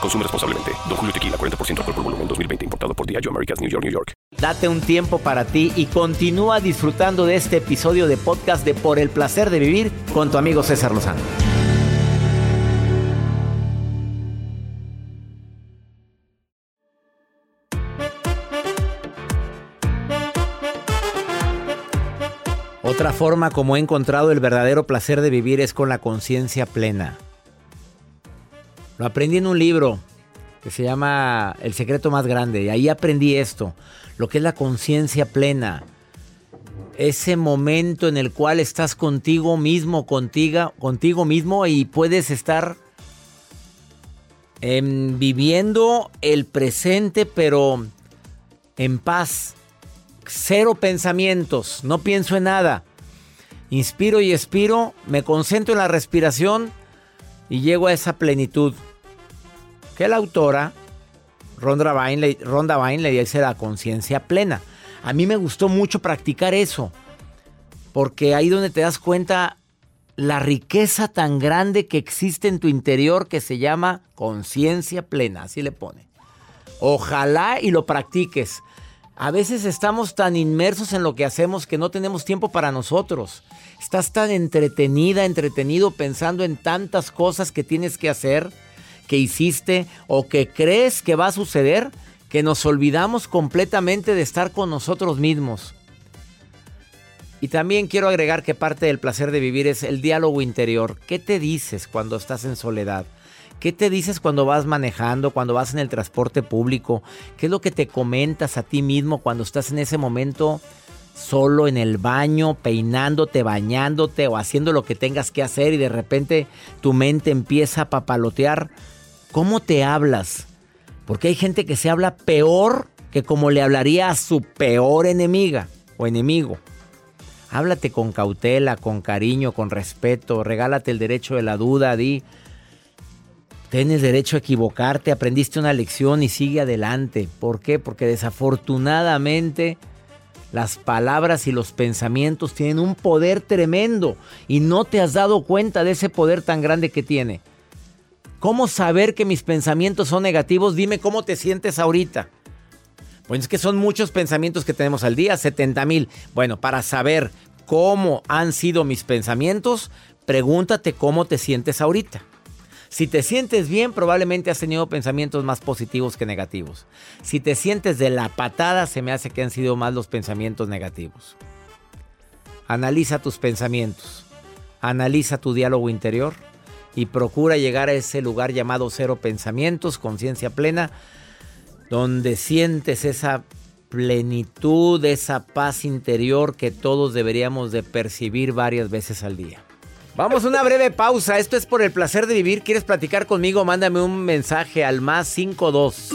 Consume responsablemente. Don Julio Tequila, 40% alcohol por volumen, 2020. Importado por Diageo Americas, New York, New York. Date un tiempo para ti y continúa disfrutando de este episodio de podcast de Por el Placer de Vivir con tu amigo César Lozano. Otra forma como he encontrado el verdadero placer de vivir es con la conciencia plena. Lo aprendí en un libro que se llama El secreto más grande y ahí aprendí esto, lo que es la conciencia plena. Ese momento en el cual estás contigo mismo, contigo, contigo mismo y puedes estar em, viviendo el presente pero en paz. Cero pensamientos, no pienso en nada. Inspiro y expiro, me concentro en la respiración y llego a esa plenitud. Que la autora, Ronda Vine, le dice la conciencia plena. A mí me gustó mucho practicar eso, porque ahí donde te das cuenta la riqueza tan grande que existe en tu interior que se llama conciencia plena, así le pone. Ojalá y lo practiques. A veces estamos tan inmersos en lo que hacemos que no tenemos tiempo para nosotros. Estás tan entretenida, entretenido pensando en tantas cosas que tienes que hacer, que hiciste o que crees que va a suceder, que nos olvidamos completamente de estar con nosotros mismos. Y también quiero agregar que parte del placer de vivir es el diálogo interior. ¿Qué te dices cuando estás en soledad? ¿Qué te dices cuando vas manejando, cuando vas en el transporte público? ¿Qué es lo que te comentas a ti mismo cuando estás en ese momento solo en el baño, peinándote, bañándote o haciendo lo que tengas que hacer y de repente tu mente empieza a papalotear? ¿Cómo te hablas? Porque hay gente que se habla peor que como le hablaría a su peor enemiga o enemigo. Háblate con cautela, con cariño, con respeto, regálate el derecho de la duda, di Tienes derecho a equivocarte, aprendiste una lección y sigue adelante. ¿Por qué? Porque desafortunadamente las palabras y los pensamientos tienen un poder tremendo y no te has dado cuenta de ese poder tan grande que tiene. ¿Cómo saber que mis pensamientos son negativos? Dime cómo te sientes ahorita. Pues es que son muchos pensamientos que tenemos al día, 70 mil. Bueno, para saber cómo han sido mis pensamientos, pregúntate cómo te sientes ahorita. Si te sientes bien, probablemente has tenido pensamientos más positivos que negativos. Si te sientes de la patada, se me hace que han sido más los pensamientos negativos. Analiza tus pensamientos, analiza tu diálogo interior y procura llegar a ese lugar llamado cero pensamientos, conciencia plena, donde sientes esa plenitud, esa paz interior que todos deberíamos de percibir varias veces al día. Vamos a una breve pausa. Esto es por el placer de vivir. ¿Quieres platicar conmigo? Mándame un mensaje al más 52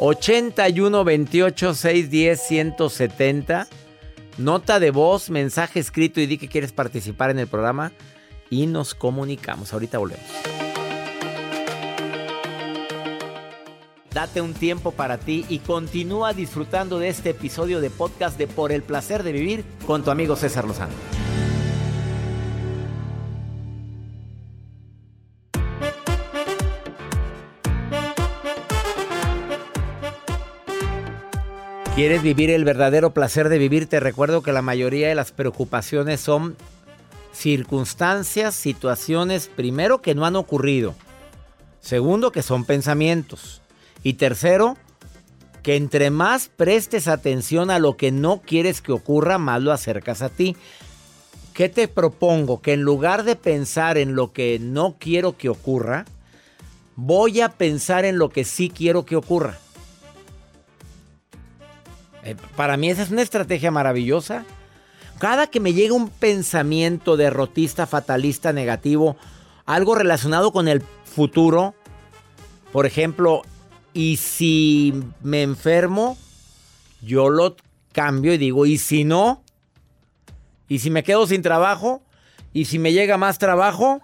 81 28 610 170. Nota de voz, mensaje escrito y di que quieres participar en el programa y nos comunicamos. Ahorita volvemos. Date un tiempo para ti y continúa disfrutando de este episodio de podcast de Por el placer de vivir con tu amigo César Lozano. ¿Quieres vivir el verdadero placer de vivir? Te recuerdo que la mayoría de las preocupaciones son circunstancias, situaciones, primero, que no han ocurrido. Segundo, que son pensamientos. Y tercero, que entre más prestes atención a lo que no quieres que ocurra, más lo acercas a ti. ¿Qué te propongo? Que en lugar de pensar en lo que no quiero que ocurra, voy a pensar en lo que sí quiero que ocurra. Eh, para mí esa es una estrategia maravillosa. Cada que me llega un pensamiento derrotista, fatalista, negativo, algo relacionado con el futuro, por ejemplo, y si me enfermo, yo lo cambio y digo, ¿y si no? ¿Y si me quedo sin trabajo? ¿Y si me llega más trabajo?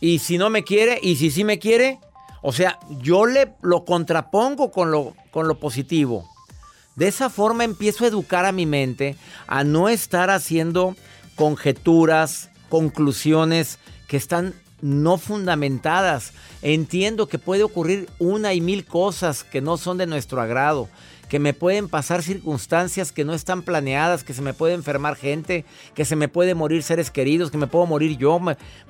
¿Y si no me quiere? ¿Y si sí me quiere? O sea, yo le lo contrapongo con lo, con lo positivo. De esa forma empiezo a educar a mi mente a no estar haciendo conjeturas, conclusiones que están no fundamentadas. Entiendo que puede ocurrir una y mil cosas que no son de nuestro agrado que me pueden pasar circunstancias que no están planeadas, que se me puede enfermar gente, que se me puede morir seres queridos, que me puedo morir yo.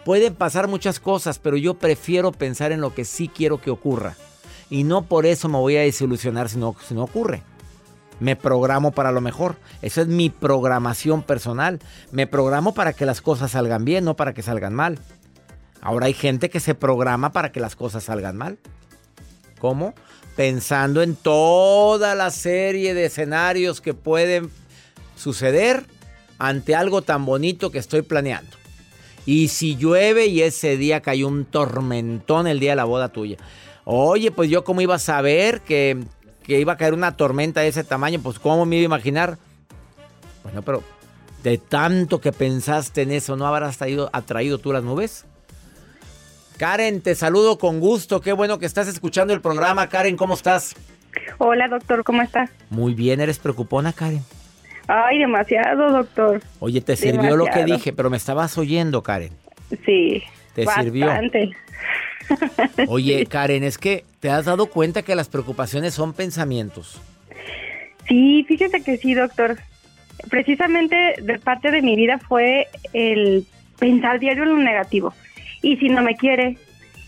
pueden pasar muchas cosas, pero yo prefiero pensar en lo que sí quiero que ocurra. Y no por eso me voy a desilusionar si no, si no ocurre. Me programo para lo mejor. Esa es mi programación personal. Me programo para que las cosas salgan bien, no para que salgan mal. Ahora hay gente que se programa para que las cosas salgan mal. ¿Cómo? pensando en toda la serie de escenarios que pueden suceder ante algo tan bonito que estoy planeando. Y si llueve y ese día cayó un tormentón el día de la boda tuya. Oye, pues yo cómo iba a saber que, iba a caer una tormenta de ese tamaño, pues cómo me iba a imaginar. Bueno, pero de tanto que pensaste en eso, ¿no habrás atraído tú las nubes? Karen, te saludo con gusto. Qué bueno que estás escuchando el programa. Karen, ¿cómo estás? Hola, doctor, ¿cómo estás? Muy bien, ¿eres preocupona, Karen? Ay, demasiado, doctor. Oye, te sirvió lo que dije, pero me estabas oyendo, Karen. Sí. ¿Te sirvió? Oye, Karen, es que te has dado cuenta que las preocupaciones son pensamientos. Sí, fíjese que sí, doctor. Precisamente de parte de mi vida fue el pensar diario en lo negativo y si no me quiere,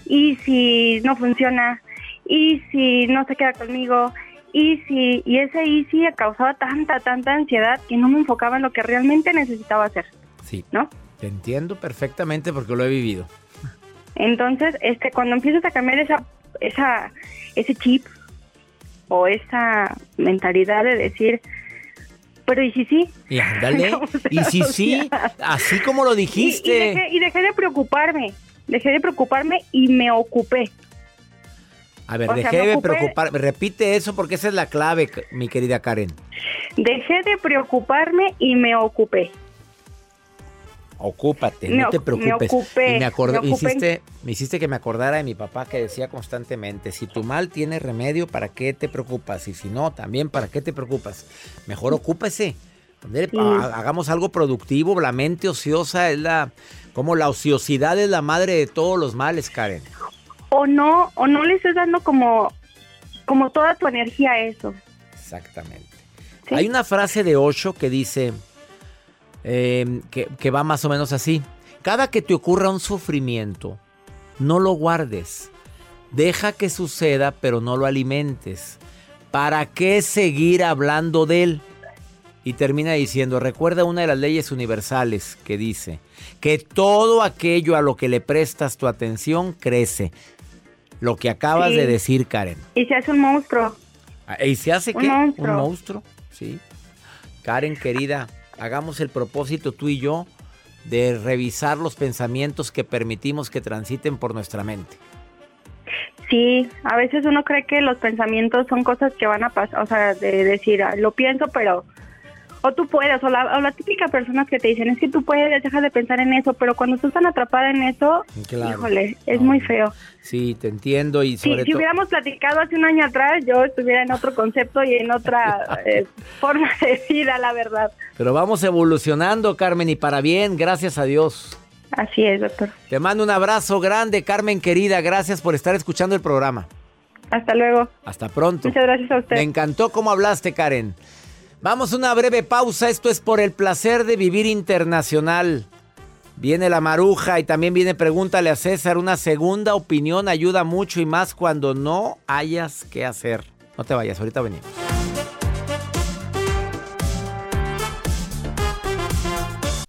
y si no funciona, y si no se queda conmigo, y si y ese y si causaba tanta tanta ansiedad que no me enfocaba en lo que realmente necesitaba hacer. Sí. ¿No? Te entiendo perfectamente porque lo he vivido. Entonces, este cuando empiezas a cambiar esa esa ese chip o esa mentalidad de decir, pero ¿y si sí? Y ándale. y si sí, así como lo dijiste. Y, dejé, de preocuparme. Dejé de preocuparme y me ocupé. A ver, dejé de preocuparme. Repite eso porque esa es la clave, mi querida Karen. Dejé de preocuparme y me ocupé. Ocúpate, no te preocupes. Me me, acordé, me, hiciste, me hiciste que me acordara de mi papá que decía constantemente, si tu mal tiene remedio, ¿para qué te preocupas? Y si no, también, ¿para qué te preocupas? Mejor ocúpese. Hagamos algo productivo, la mente ociosa es la, como la ociosidad es la madre de todos los males, Karen. O no, o no le estés dando como, como toda tu energía a eso. Exactamente. Hay una frase de Osho que dice, Em, que, va más o menos así. Cada que te ocurra un sufrimiento, no lo guardes. Deja que suceda, pero no lo alimentes. ¿Para qué seguir hablando de él? Y termina diciendo, recuerda una de las leyes universales que dice que todo aquello a lo que le prestas tu atención crece. Lo que acabas de decir, Karen. Y se hace un monstruo. Ah, ¿Y se hace qué? Un monstruo, sí. Karen, querida, hagamos el propósito tú y yo de revisar los pensamientos que permitimos que transiten por nuestra mente. Sí, a veces uno cree que los pensamientos son cosas que van a pasar, o sea, de decir, ah, lo pienso, pero o tú puedes, o la, típica persona que te dicen, es que tú puedes, dejas de pensar en eso, pero cuando tú estás atrapada en eso, híjole, es muy feo. Sí, te entiendo y sobre Si hubiéramos platicado hace un año atrás, yo estuviera en otro concepto y en otra eh, forma de vida, la verdad. Pero vamos evolucionando, Carmen, y para bien, gracias a Dios. Así es, doctor. Te mando un abrazo grande, Carmen querida, gracias por estar escuchando el programa. Hasta luego. Hasta pronto. Muchas gracias a usted. Me encantó cómo hablaste, Karen. Vamos a una breve pausa. Esto es por el placer de vivir internacional. Viene la maruja y también viene pregúntale a César. Una segunda opinión ayuda mucho y más cuando no hayas que hacer. No te vayas, ahorita venimos.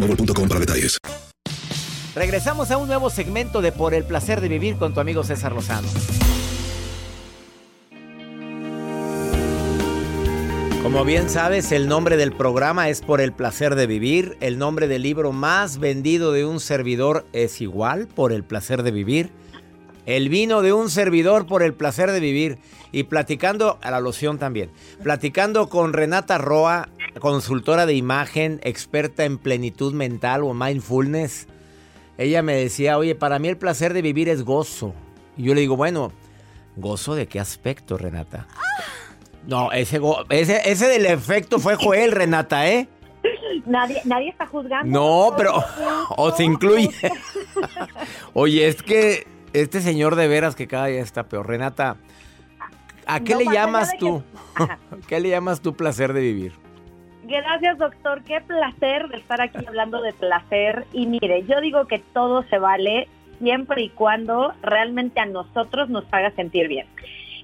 boostmobile.com para detalles. Regresamos a un nuevo segmento de Por el placer de vivir con tu amigo César Lozano. Como bien sabes, el nombre del programa es Por el placer de vivir. El nombre del libro más vendido de un servidor es igual, Por el placer de vivir. El vino de un servidor por el placer de vivir. Y platicando, a la loción también. Platicando con Renata Roa, consultora de imagen, experta en plenitud mental o mindfulness. Ella me decía, oye, para mí el placer de vivir es gozo. Y yo le digo, bueno, ¿gozo de qué aspecto, Renata? No, ese, go- ese, ese del efecto fue Joel, Renata, ¿eh? Nadie, nadie está juzgando. No, pero o se incluye. Oye, es que este señor de veras que cada día está peor. Renata, ¿a qué No, le llamas que- tú? Ajá. ¿Qué le llamas tú placer de vivir? Gracias, doctor. Qué placer de estar aquí hablando de placer. Y mire, yo digo que todo se vale siempre y cuando realmente a nosotros nos haga sentir bien.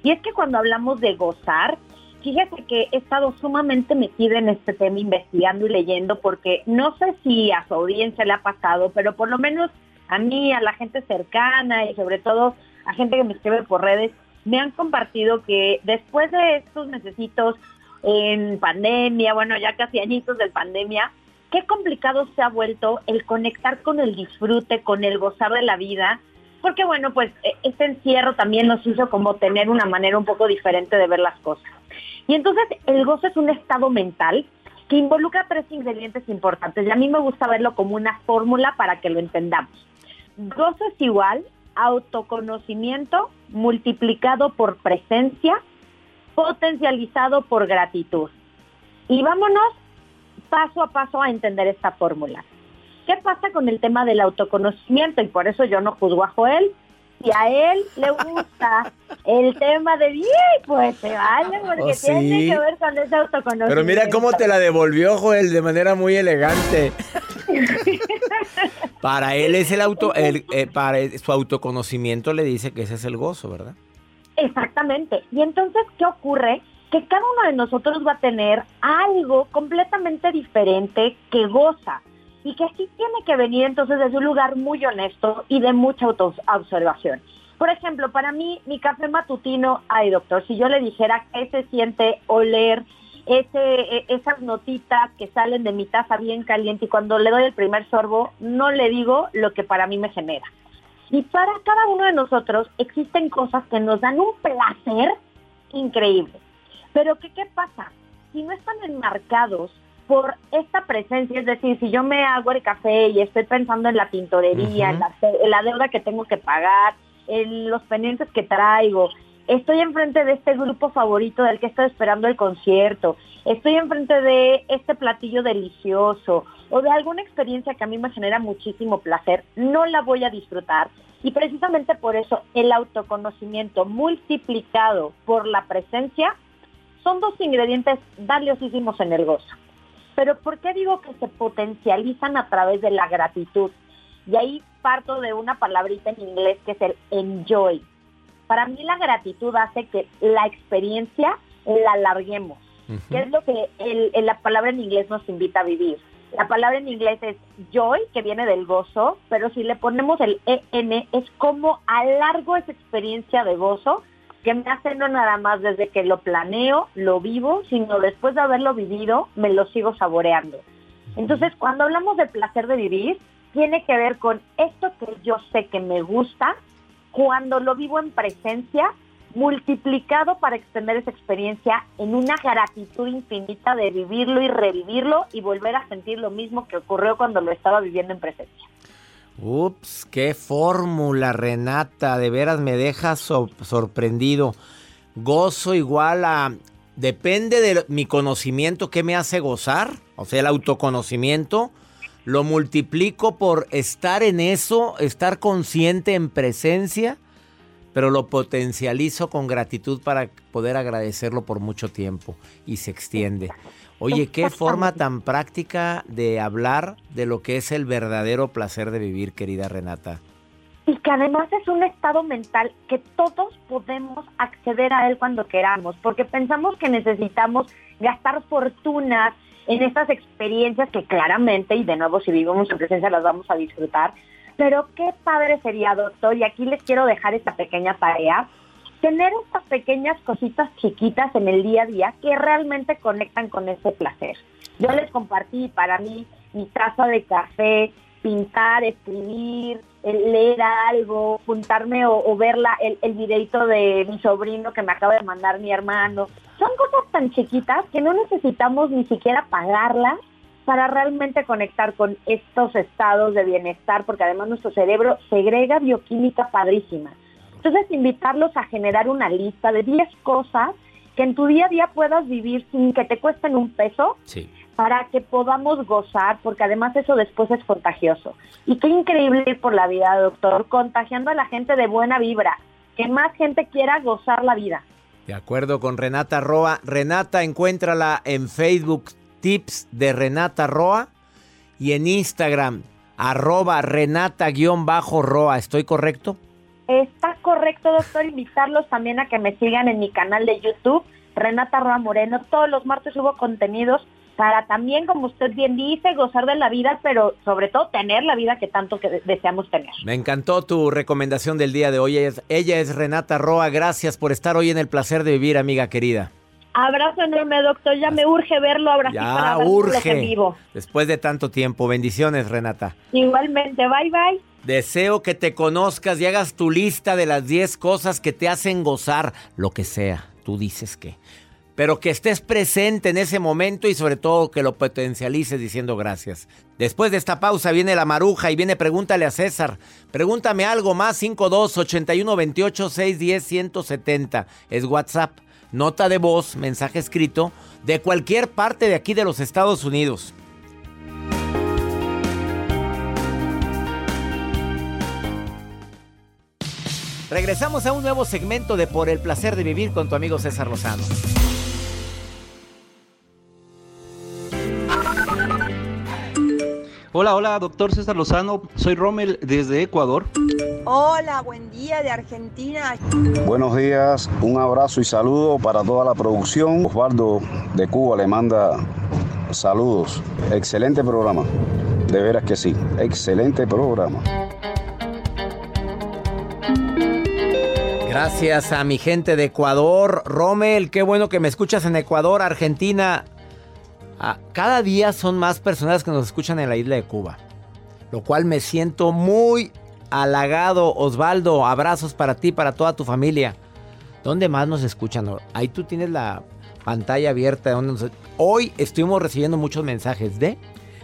Y es que cuando hablamos de gozar, fíjate que he estado sumamente metida en este tema, investigando y leyendo, porque no sé si a su audiencia le ha pasado, pero por lo menos a mí, a la gente cercana y sobre todo a gente que me escribe por redes, me han compartido que después de estos necesitos en pandemia, bueno, ya casi añitos de pandemia, qué complicado se ha vuelto el conectar con el disfrute, con el gozar de la vida, porque bueno, pues e- este encierro también nos hizo como tener una manera un poco diferente de ver las cosas. Y entonces el gozo es un estado mental que involucra tres ingredientes importantes y a mí me gusta verlo como una fórmula para que lo entendamos. Gozo es igual autoconocimiento multiplicado por presencia potencializado por gratitud. Y vámonos paso a paso a entender esta fórmula. ¿Qué pasa con el tema del autoconocimiento? Y por eso yo no juzgo a Joel. Si a él le gusta el tema de bien, pues se vale, porque Oh, sí. tiene que ver con ese autoconocimiento. Pero mira cómo te la devolvió Joel de manera muy elegante. para él es el auto, el, eh, para su autoconocimiento le dice que ese es el gozo, ¿verdad? Exactamente. Y entonces, ¿qué ocurre? Que cada uno de nosotros va a tener algo completamente diferente que goza y que sí tiene que venir entonces desde un lugar muy honesto y de mucha autoobservación. Por ejemplo, para mí, mi café matutino, ay doctor, si yo le dijera qué se siente oler ese, e- esas notitas que salen de mi taza bien caliente y cuando le doy el primer sorbo, no le digo lo que para mí me genera. Y para cada uno de nosotros existen cosas que nos dan un placer increíble. Pero ¿qué, qué pasa? Si no están enmarcados por esta presencia, es decir, si yo me hago el café y estoy pensando en la tintorería, en, la, en la deuda que tengo que pagar, en los pendientes que traigo, estoy enfrente de este grupo favorito del que estoy esperando el concierto, estoy enfrente de este platillo delicioso o de alguna experiencia que a mí me genera muchísimo placer, no la voy a disfrutar. Y precisamente por eso el autoconocimiento multiplicado por la presencia son dos ingredientes valiosísimos en el gozo. Pero ¿por qué digo que se potencializan a través de la gratitud? Y ahí parto de una palabrita en inglés que es el enjoy. Para mí la gratitud hace que la experiencia la alarguemos, que es lo que el- el- la palabra en inglés nos invita a vivir. La palabra en inglés es joy, que viene del gozo, pero si le ponemos el EN es como alargo esa experiencia de gozo que me hace no nada más desde que lo planeo, lo vivo, sino después de haberlo vivido, me lo sigo saboreando. Entonces, cuando hablamos de placer de vivir, tiene que ver con esto que yo sé que me gusta, cuando lo vivo en presencia, multiplicado para extender esa experiencia en una gratitud infinita de vivirlo y revivirlo y volver a sentir lo mismo que ocurrió cuando lo estaba viviendo en presencia. Ups, qué fórmula, Renata. De veras me deja sorprendido. Gozo igual a... Depende de mi conocimiento que me hace gozar, o sea, el autoconocimiento. Lo multiplico por estar en eso, estar consciente en presencia, pero lo potencializo con gratitud para poder agradecerlo por mucho tiempo y se extiende. Oye, qué forma tan práctica de hablar de lo que es el verdadero placer de vivir, querida Renata. Y que además es un estado mental que todos podemos acceder a él cuando queramos, porque pensamos que necesitamos gastar fortunas en estas experiencias que claramente, y de nuevo si vivimos en presencia las vamos a disfrutar, pero qué padre sería, doctor, y aquí les quiero dejar esta pequeña tarea, tener estas pequeñas cositas chiquitas en el día a día que realmente conectan con ese placer. Yo les compartí para mí mi taza de café, pintar, escribir, leer algo, juntarme o, ver el, el videito de mi sobrino que me acaba de mandar mi hermano. Son cosas tan chiquitas que no necesitamos ni siquiera pagarlas para realmente conectar con estos estados de bienestar, porque además nuestro cerebro segrega bioquímica padrísima. Entonces, invitarlos a generar una lista de 10 cosas que en tu día a día puedas vivir sin que te cuesten un peso, para que podamos gozar, porque además eso después es contagioso. Y qué increíble ir por la vida, doctor, contagiando a la gente de buena vibra, que más gente quiera gozar la vida. De acuerdo con Renata Roa. Renata, encuéntrala en Facebook, tips de Renata Roa, y en Instagram, arroba Renata-Roa. ¿Estoy correcto? Está correcto, doctor, invitarlos también a que me sigan en mi canal de YouTube, Renata Roa Moreno. Todos los martes subo contenidos para también, como usted bien dice, gozar de la vida, pero sobre todo tener la vida que tanto que deseamos tener. Me encantó tu recomendación del día de hoy. Ella es, ella es Renata Roa. Gracias por estar hoy en el placer de vivir, amiga querida. Abrazo enorme, doctor. Ya me urge verlo, ahora ya para urge. vivo. Después de tanto tiempo. Bendiciones, Renata. Igualmente. Bye, bye. Deseo que te conozcas y hagas tu lista de las 10 cosas que te hacen gozar, lo que sea. Tú dices que. Pero que estés presente en ese momento y sobre todo que lo potencialices diciendo gracias. Después de esta pausa viene la maruja y viene pregúntale a César. Pregúntame algo más 52 81 28 610 170. Es WhatsApp nota de voz, mensaje escrito, de cualquier parte de aquí de los Estados Unidos. Regresamos a un nuevo segmento de Por el placer de vivir con tu amigo César Lozano. Hola, hola, doctor César Lozano. Soy Rommel desde Ecuador. Hola, buen día de Argentina. Buenos días, un abrazo y saludo para toda la producción. Osvaldo de Cuba le manda saludos. Excelente programa. De veras que sí, excelente programa. Gracias a mi gente de Ecuador. Rommel, qué bueno que me escuchas en Ecuador, Argentina. Ah, cada día son más personas que nos escuchan en la isla de Cuba. Lo cual me siento muy halagado. Osvaldo, abrazos para ti, para toda tu familia. ¿Dónde más nos escuchan? Ahí tú tienes la pantalla abierta. Hoy estuvimos recibiendo muchos mensajes de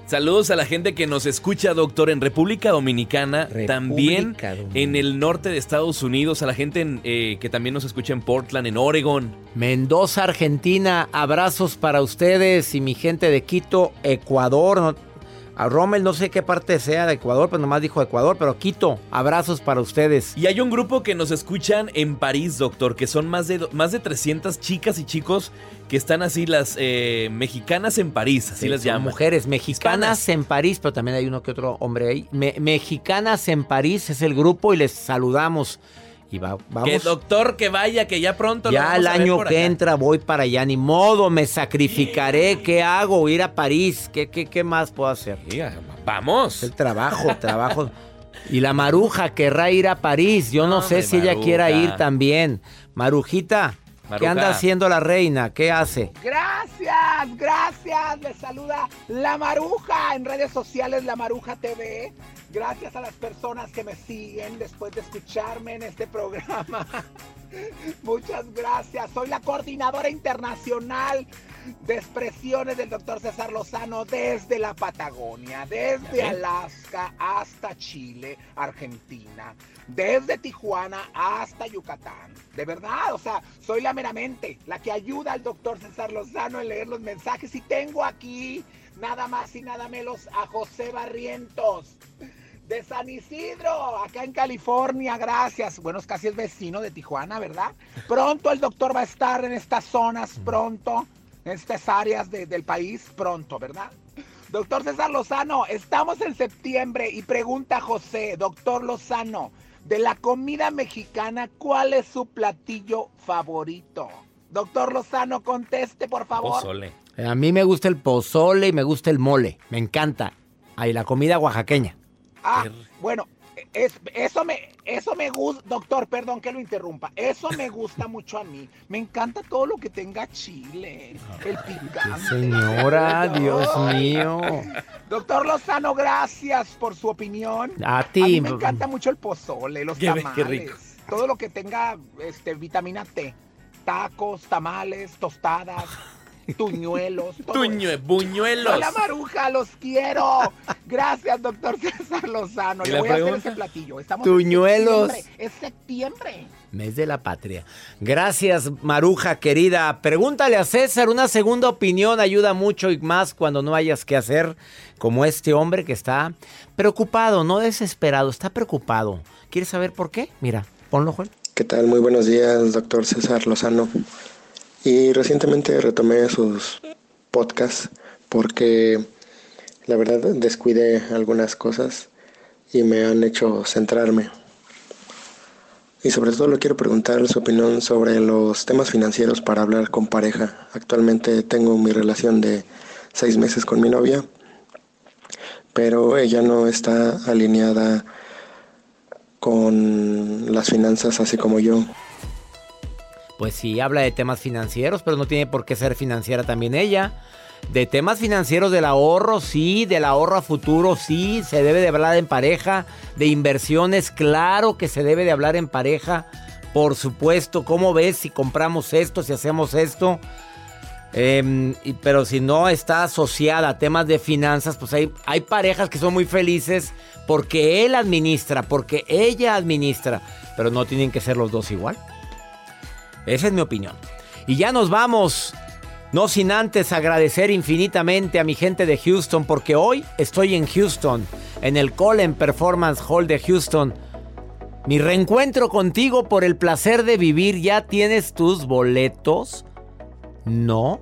Saludos a la gente que nos escucha, doctor, en República Dominicana, también en el norte de Estados Unidos, a la gente eh, que también nos escucha en Portland, en Oregon. Mendoza, Argentina, abrazos para ustedes y mi gente de Quito, Ecuador. A Rommel no sé qué parte sea de Ecuador, pero nomás dijo Ecuador, pero Quito, abrazos para ustedes. Y hay un grupo que nos escuchan en París, doctor, que son más de, más de 300 chicas y chicos que están así las eh, mexicanas en París, así las llaman. Mujeres mexicanas en París, pero también hay uno que otro hombre ahí. mexicanas en París es el grupo y les saludamos. Y vamos. Que doctor, que vaya, que ya pronto. Ya el año que entra voy para allá, ni modo, me sacrificaré. ¿Qué hago? Ir a París. ¿Qué, qué, qué más puedo hacer? vamos. El trabajo, trabajo. y la maruja querrá ir a París. Yo no, sé si ella quiera ir también. Marujita, ¿qué anda haciendo la reina? ¿Qué hace? Gracias, gracias. Les saluda La Maruja en redes sociales La Maruja TV. Gracias a las personas que me siguen después de escucharme en este programa. Muchas gracias. Soy la coordinadora internacional de expresiones del doctor César Lozano desde la Patagonia, desde Alaska hasta Chile, Argentina, desde Tijuana hasta Yucatán. De verdad, o sea, soy la meramente, la que ayuda al doctor César Lozano en leer los mensajes y tengo aquí nada más y nada menos a José Barrientos de San Isidro, acá en California, gracias. Bueno, es casi el vecino de Tijuana, ¿verdad? Pronto el doctor va a estar en estas zonas, pronto, en estas áreas del país, pronto, ¿verdad? Doctor César Lozano, estamos en septiembre y pregunta José, doctor Lozano, de la comida mexicana, ¿cuál es su platillo favorito? Doctor Lozano, conteste, por favor. Pozole. A mí me gusta el pozole y me gusta el mole, me encanta. Ahí la comida oaxaqueña. Ah, bueno, es, eso me, eso me gusta, doctor, perdón que lo interrumpa. Eso me gusta mucho a mí. Me encanta todo lo que tenga chile, el picante. Señora, Dios mío. Doctor Lozano, gracias por su opinión. A ti. me encanta mucho el pozole, los tamales. Todo lo que tenga este, vitamina T. Tacos, tamales, tostadas. Tuñuelos. Tuñue, buñuelos. La maruja, los quiero. Gracias, doctor César Lozano. Le voy a hacer ese platillo. Estamos Tuñuelos. Es septiembre. Mes de la patria. Gracias, Maruja querida. Pregúntale a César, una segunda opinión ayuda mucho y más cuando no hayas que hacer, como este hombre que está preocupado, no desesperado, está preocupado. ¿Quieres saber por qué? Mira, ponlo, Juan. ¿Qué tal? Muy buenos días, doctor César Lozano. Y recientemente retomé sus podcasts porque la verdad descuidé algunas cosas y me han hecho centrarme. Y sobre todo le quiero preguntar su opinión sobre los temas financieros para hablar con pareja. Actualmente tengo mi relación de seis meses con mi novia, pero ella no está alineada con las finanzas así como yo pues sí habla de temas financieros, pero no tiene por qué ser financiera también ella. De temas financieros del ahorro, sí, del ahorro a futuro, sí, se debe de hablar en pareja. De inversiones, claro que se debe de hablar en pareja. Por supuesto, ¿cómo ves si compramos esto, si hacemos esto? Em, pero si no está asociada a temas de finanzas, pues hay, hay parejas que son muy felices porque él administra, porque ella administra, pero no tienen que ser los dos igual. Esa es mi opinión. Y ya nos vamos. No sin antes agradecer infinitamente a mi gente de Houston, porque hoy estoy en Houston, en el Colin Performance Hall de Houston. Mi reencuentro contigo por el placer de vivir. ¿Ya tienes tus boletos? No.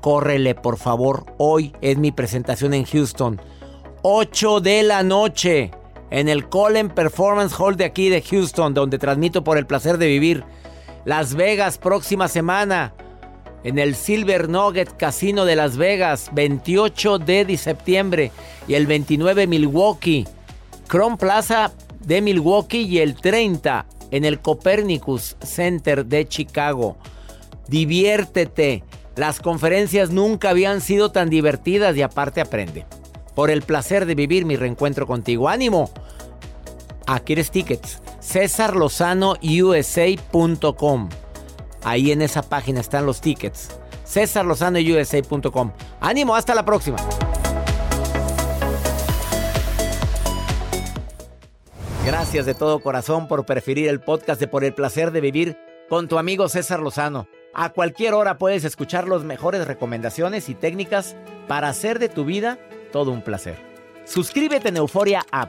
Córrele, por favor. Hoy es mi presentación en Houston. 8 de la noche en el Colin Performance Hall de aquí de Houston, donde transmito por el placer de vivir. Las Vegas próxima semana en el Silver Nugget Casino de Las Vegas, 28 de septiembre y el 29 Milwaukee, Chrome Plaza de Milwaukee y el 30 en el Copernicus Center de Chicago. Diviértete. Las conferencias nunca habían sido tan divertidas y aparte aprende. Por el placer de vivir mi reencuentro contigo. ¡Ánimo! Aquí tickets cesarlozanousa.com. Ahí en esa página están los tickets. cesarlozanousa.com. Ánimo, hasta la próxima. Gracias de todo corazón por preferir el podcast de Por el placer de vivir con tu amigo César Lozano. A cualquier hora puedes escuchar las mejores recomendaciones y técnicas para hacer de tu vida todo un placer. Suscríbete en Euforia App